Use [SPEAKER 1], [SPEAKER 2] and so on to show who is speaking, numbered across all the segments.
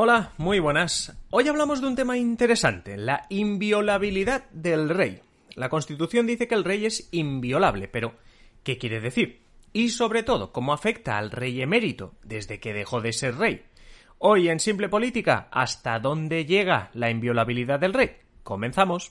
[SPEAKER 1] Hola, muy buenas. Hoy hablamos de un tema interesante, la inviolabilidad del rey. La Constitución dice que el rey es inviolable, pero ¿qué quiere decir? Y sobre todo, ¿cómo afecta al rey emérito desde que dejó de ser rey? Hoy en Simple Política, ¿hasta dónde llega la inviolabilidad del rey? Comenzamos.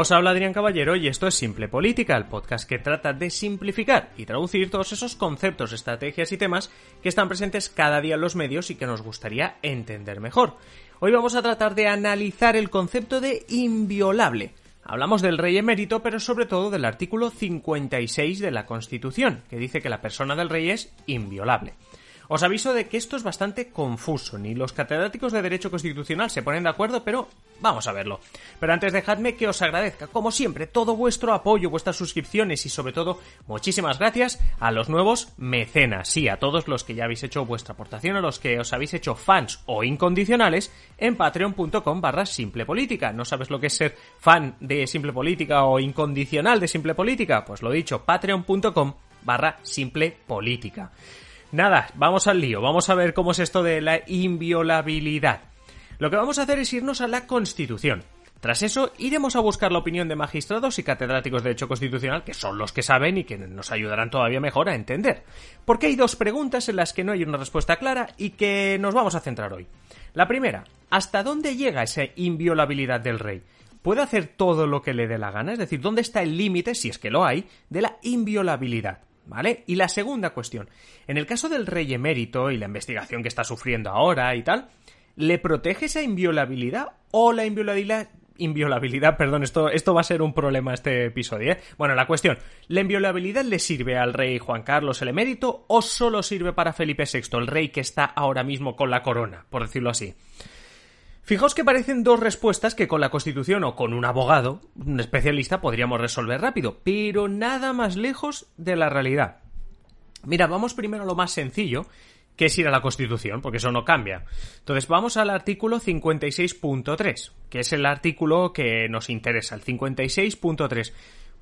[SPEAKER 1] Os habla Adrián Caballero y esto es Simple Política, el podcast que trata de simplificar y traducir todos esos conceptos, estrategias y temas que están presentes cada día en los medios y que nos gustaría entender mejor. Hoy vamos a tratar de analizar el concepto de inviolable. Hablamos del rey emérito, pero sobre todo del artículo 56 de la Constitución, que dice que la persona del rey es inviolable. Os aviso de que esto es bastante confuso, ni los catedráticos de Derecho Constitucional se ponen de acuerdo, pero vamos a verlo. Pero antes dejadme que os agradezca, como siempre, todo vuestro apoyo, vuestras suscripciones y sobre todo muchísimas gracias a los nuevos mecenas, sí, a todos los que ya habéis hecho vuestra aportación, a los que os habéis hecho fans o incondicionales en patreon.com barra simple política. ¿No sabes lo que es ser fan de simple política o incondicional de simple política? Pues lo dicho, patreon.com barra simple política. Nada, vamos al lío, vamos a ver cómo es esto de la inviolabilidad. Lo que vamos a hacer es irnos a la Constitución. Tras eso, iremos a buscar la opinión de magistrados y catedráticos de Derecho Constitucional, que son los que saben y que nos ayudarán todavía mejor a entender. Porque hay dos preguntas en las que no hay una respuesta clara y que nos vamos a centrar hoy. La primera, ¿hasta dónde llega esa inviolabilidad del rey? ¿Puede hacer todo lo que le dé la gana? Es decir, ¿dónde está el límite, si es que lo hay, de la inviolabilidad? ¿Vale? Y la segunda cuestión. En el caso del rey emérito y la investigación que está sufriendo ahora y tal, ¿le protege esa inviolabilidad o la inviolabilidad inviolabilidad, perdón, esto, esto va a ser un problema este episodio, ¿eh? Bueno, la cuestión, ¿la inviolabilidad le sirve al rey Juan Carlos el emérito o solo sirve para Felipe VI, el rey que está ahora mismo con la corona, por decirlo así? Fijaos que parecen dos respuestas que con la Constitución o con un abogado, un especialista, podríamos resolver rápido, pero nada más lejos de la realidad. Mira, vamos primero a lo más sencillo, que es ir a la Constitución, porque eso no cambia. Entonces vamos al artículo 56.3, que es el artículo que nos interesa, el 56.3.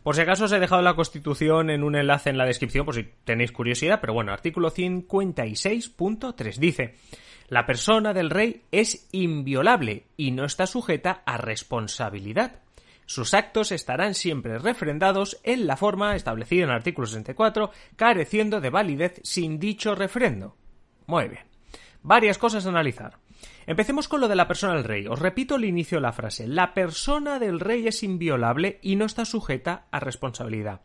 [SPEAKER 1] Por si acaso os he dejado la Constitución en un enlace en la descripción, por si tenéis curiosidad, pero bueno, artículo 56.3 dice la persona del rey es inviolable y no está sujeta a responsabilidad. Sus actos estarán siempre refrendados en la forma establecida en el artículo 64, careciendo de validez sin dicho refrendo. Muy bien. Varias cosas a analizar. Empecemos con lo de la persona del rey. Os repito el inicio de la frase. La persona del rey es inviolable y no está sujeta a responsabilidad.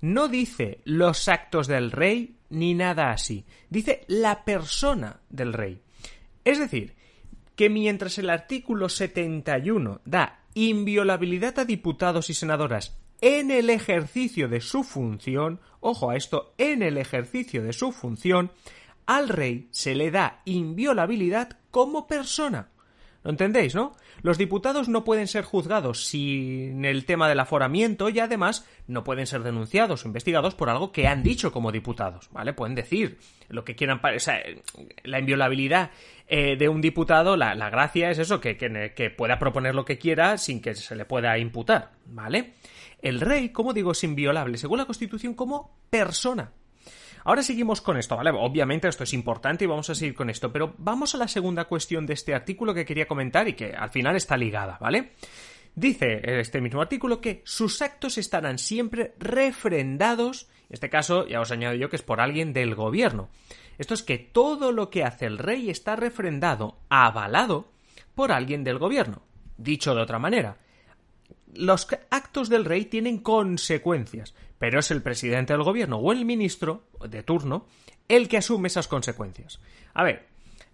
[SPEAKER 1] No dice los actos del rey ni nada así. Dice la persona del rey. Es decir, que mientras el artículo 71 da inviolabilidad a diputados y senadoras en el ejercicio de su función, ojo a esto, en el ejercicio de su función, al rey se le da inviolabilidad como persona. ¿Lo entendéis, no? Los diputados no pueden ser juzgados sin el tema del aforamiento y además no pueden ser denunciados o investigados por algo que han dicho como diputados, ¿vale? Pueden decir lo que quieran. La inviolabilidad eh, de un diputado, la, gracia es eso, que, que, pueda proponer lo que quiera sin que se le pueda imputar, ¿vale? El rey, como digo, es inviolable, según la Constitución, como persona. Ahora seguimos con esto, ¿vale? Obviamente esto es importante y vamos a seguir con esto, pero vamos a la segunda cuestión de este artículo que quería comentar y que al final está ligada, ¿vale? Dice este mismo artículo que sus actos estarán siempre refrendados, en este caso ya os añado yo que es por alguien del gobierno. Esto es que todo lo que hace el rey está refrendado, avalado por alguien del gobierno. Dicho de otra manera, los actos del rey tienen consecuencias, pero es el presidente del gobierno o el ministro de turno el que asume esas consecuencias. A ver,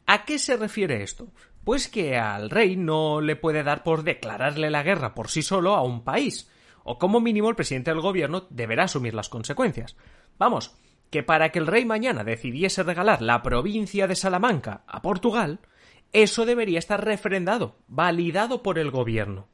[SPEAKER 1] ¿a qué se refiere esto? Pues que al rey no le puede dar por declararle la guerra por sí solo a un país, o como mínimo el presidente del gobierno deberá asumir las consecuencias. Vamos, que para que el rey mañana decidiese regalar la provincia de Salamanca a Portugal, eso debería estar refrendado, validado por el gobierno.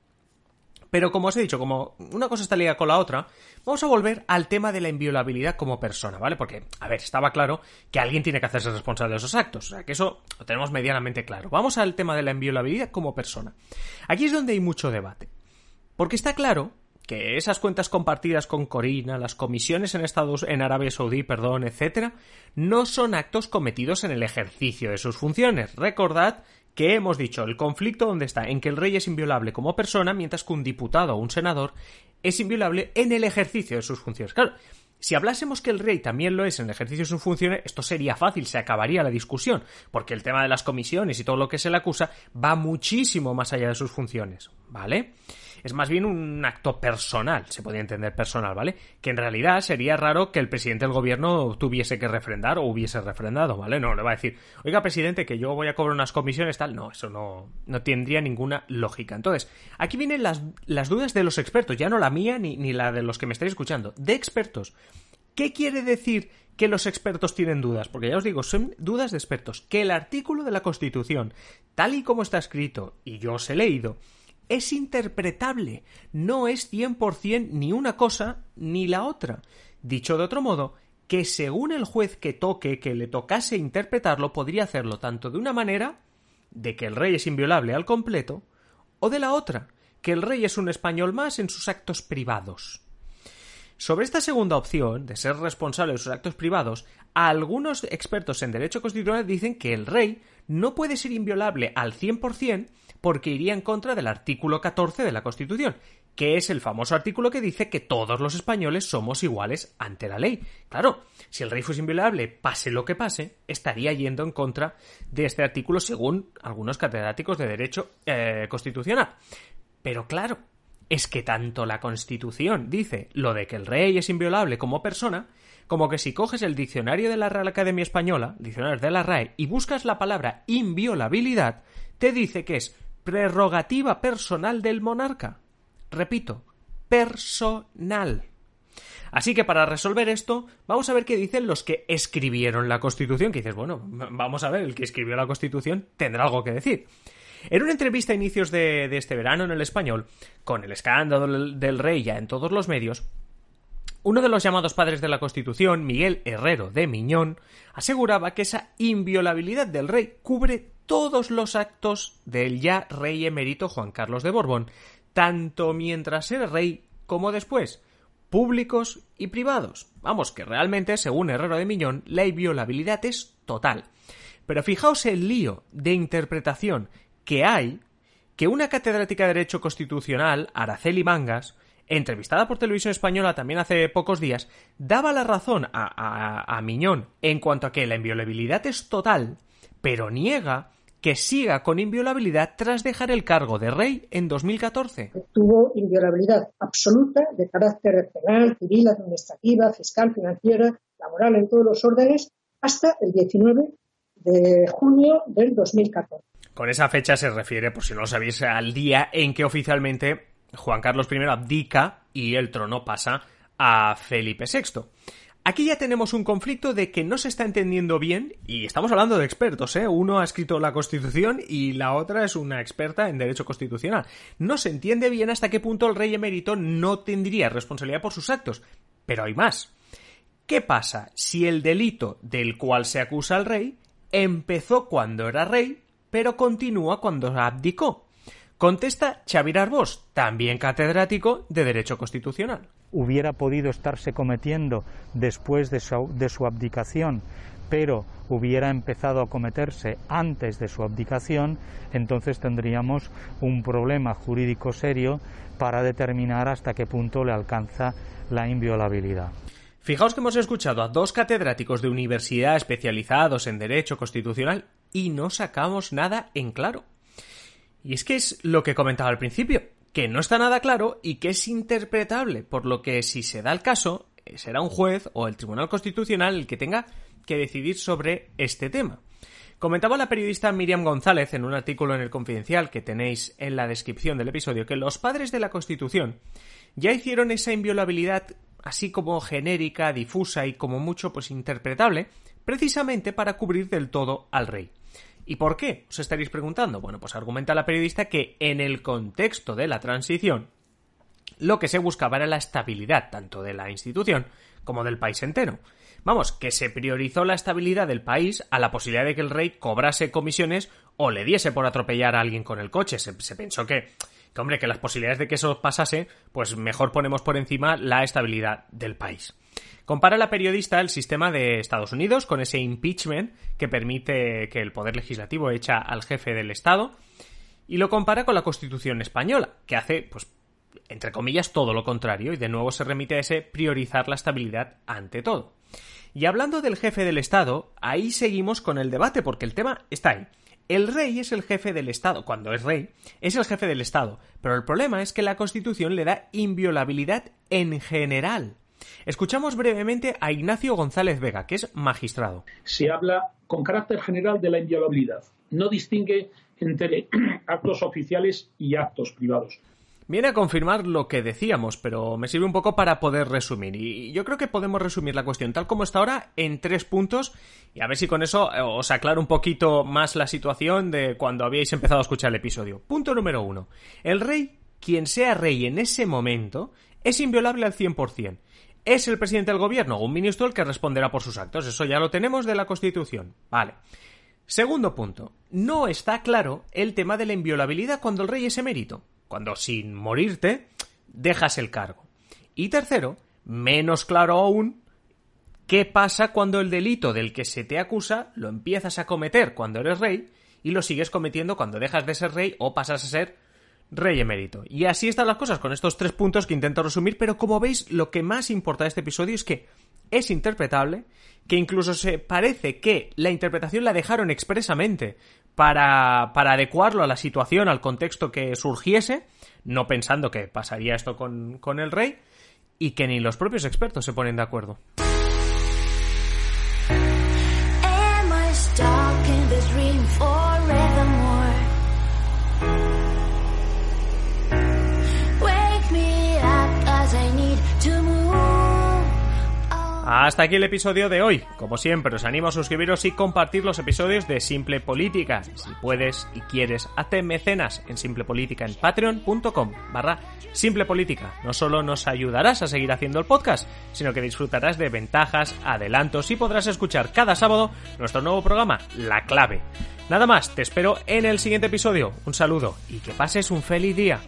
[SPEAKER 1] Pero como os he dicho, como una cosa está ligada con la otra, vamos a volver al tema de la inviolabilidad como persona, ¿vale? Porque, a ver, estaba claro que alguien tiene que hacerse responsable de esos actos, o sea, que eso lo tenemos medianamente claro. Vamos al tema de la inviolabilidad como persona. Aquí es donde hay mucho debate. Porque está claro que esas cuentas compartidas con Corina, las comisiones en Estados en Arabia Saudí, perdón, etcétera, no son actos cometidos en el ejercicio de sus funciones. Recordad que hemos dicho, el conflicto donde está, en que el rey es inviolable como persona, mientras que un diputado o un senador es inviolable en el ejercicio de sus funciones. Claro, si hablásemos que el rey también lo es en el ejercicio de sus funciones, esto sería fácil, se acabaría la discusión, porque el tema de las comisiones y todo lo que se le acusa va muchísimo más allá de sus funciones, ¿vale? Es más bien un acto personal, se podría entender personal, ¿vale? Que en realidad sería raro que el presidente del gobierno tuviese que refrendar o hubiese refrendado, ¿vale? No, le va a decir, oiga, presidente, que yo voy a cobrar unas comisiones, tal. No, eso no, no tendría ninguna lógica. Entonces, aquí vienen las, las dudas de los expertos, ya no la mía ni, ni la de los que me estáis escuchando, de expertos. ¿Qué quiere decir que los expertos tienen dudas? Porque ya os digo, son dudas de expertos. Que el artículo de la Constitución, tal y como está escrito, y yo os he leído, es interpretable, no es 100% ni una cosa ni la otra. Dicho de otro modo, que según el juez que toque, que le tocase interpretarlo, podría hacerlo tanto de una manera, de que el rey es inviolable al completo, o de la otra, que el rey es un español más en sus actos privados. Sobre esta segunda opción, de ser responsable de sus actos privados, algunos expertos en derecho constitucional dicen que el rey no puede ser inviolable al 100% porque iría en contra del artículo 14 de la Constitución, que es el famoso artículo que dice que todos los españoles somos iguales ante la ley. Claro, si el rey fuese inviolable, pase lo que pase, estaría yendo en contra de este artículo según algunos catedráticos de derecho eh, constitucional. Pero claro, es que tanto la Constitución dice lo de que el rey es inviolable como persona, como que si coges el diccionario de la Real Academia Española, diccionario de la RAE, y buscas la palabra inviolabilidad, te dice que es prerrogativa personal del monarca. Repito, personal. Así que para resolver esto, vamos a ver qué dicen los que escribieron la Constitución, que dices, bueno, vamos a ver, el que escribió la Constitución tendrá algo que decir. En una entrevista a inicios de, este verano en el español, con el escándalo del, del rey ya en todos los medios, uno de los llamados padres de la Constitución, Miguel Herrero de Miñón, aseguraba que esa inviolabilidad del rey cubre todos los actos del ya rey emérito Juan Carlos de Borbón, tanto mientras era rey como después, públicos y privados. Vamos, que realmente, según Herrero de Miñón, la inviolabilidad es total. Pero fijaos el lío de interpretación que hay que una catedrática de Derecho Constitucional, Araceli Mangas, entrevistada por Televisión Española también hace pocos días, daba la razón a, a, Miñón en cuanto a que la inviolabilidad es total, pero niega que siga con inviolabilidad tras dejar el cargo de rey en 2014.
[SPEAKER 2] Tuvo inviolabilidad absoluta de carácter penal, civil, administrativa, fiscal, financiera, laboral en todos los órdenes hasta el 19 de junio del 2014.
[SPEAKER 1] Con esa fecha se refiere, por si no lo sabéis, al día en que oficialmente Juan Carlos I abdica y el trono pasa a Felipe VI. Aquí ya tenemos un conflicto de que no se está entendiendo bien, y estamos hablando de expertos, ¿eh? Uno ha escrito la Constitución y la otra es una experta en Derecho Constitucional. No se entiende bien hasta qué punto el rey emérito no tendría responsabilidad por sus actos. Pero hay más. ¿Qué pasa si el delito del cual se acusa al rey empezó cuando era rey, pero continúa cuando abdicó? Contesta Xavier Arbós, también catedrático de Derecho Constitucional
[SPEAKER 3] hubiera podido estarse cometiendo después de su, abdicación, pero hubiera empezado a cometerse antes de su abdicación, entonces tendríamos un problema jurídico serio para determinar hasta qué punto le alcanza la inviolabilidad.
[SPEAKER 1] Fijaos que hemos escuchado a dos catedráticos de universidad especializados en Derecho Constitucional y no sacamos nada en claro. Y es que es lo que comentaba al principio que no está nada claro y que es interpretable, por lo que si se da el caso, eh, será un juez o el Tribunal Constitucional el que tenga que decidir sobre este tema. Comentaba la periodista Miriam González en un artículo en el Confidencial que tenéis en la descripción del episodio que los padres de la Constitución ya hicieron esa inviolabilidad así como genérica, difusa y como mucho pues interpretable, precisamente para cubrir del todo al rey. ¿Y por qué? Os estaréis preguntando. Bueno, pues argumenta la periodista que en el contexto de la transición, lo que se buscaba era la estabilidad tanto de la institución como del país entero. Vamos, que se priorizó la estabilidad del país a la posibilidad de que el rey cobrase comisiones o le diese por atropellar a alguien con el coche. Se, pensó que, que hombre, que las posibilidades de que eso pasase, pues mejor ponemos por encima la estabilidad del país. Compara la periodista el sistema de Estados Unidos con ese impeachment que permite que el poder legislativo echa al jefe del Estado y lo compara con la Constitución española, que hace, pues, entre comillas, todo lo contrario y de nuevo se remite a ese priorizar la estabilidad ante todo. Y hablando del jefe del Estado, ahí seguimos con el debate porque el tema está ahí. El rey es el jefe del Estado, cuando es rey, es el jefe del Estado, pero el problema es que la Constitución le da inviolabilidad en general. Escuchamos brevemente a Ignacio González Vega, que es magistrado.
[SPEAKER 4] Se habla con carácter general de la inviolabilidad. No distingue entre actos oficiales y actos privados.
[SPEAKER 1] Viene a confirmar lo que decíamos, pero me sirve un poco para poder resumir. Y yo creo que podemos resumir la cuestión tal como está ahora en tres puntos. Y a ver si con eso eh, os aclaro un poquito más la situación de cuando habíais empezado a escuchar el episodio. Punto número uno. El rey, quien sea rey en ese momento, es inviolable al 100%. Es el presidente del gobierno o un ministro el que responderá por sus actos. Eso ya lo tenemos de la Constitución. Vale. Segundo punto. No está claro el tema de la inviolabilidad cuando el rey es emérito cuando sin morirte dejas el cargo. Y tercero, menos claro aún, ¿qué pasa cuando el delito del que se te acusa lo empiezas a cometer cuando eres rey y lo sigues cometiendo cuando dejas de ser rey o pasas a ser rey emérito? Y así están las cosas con estos tres puntos que intento resumir, pero como veis, lo que más importa de este episodio es que es interpretable, que incluso se parece que la interpretación la dejaron expresamente para, para adecuarlo a la situación, al contexto que surgiese, no pensando que pasaría esto con, con el rey, y que ni los propios expertos se ponen de acuerdo. Hasta aquí el episodio de hoy. Como siempre, os animo a suscribiros y compartir los episodios de Simple Política. Si puedes y quieres, hazte mecenas en Simple Política en patreon.com barra Simple Política. No solo nos ayudarás a seguir haciendo el podcast, sino que disfrutarás de ventajas, adelantos y podrás escuchar cada sábado nuestro nuevo programa, La Clave. Nada más, te espero en el siguiente episodio. Un saludo y que pases un feliz día.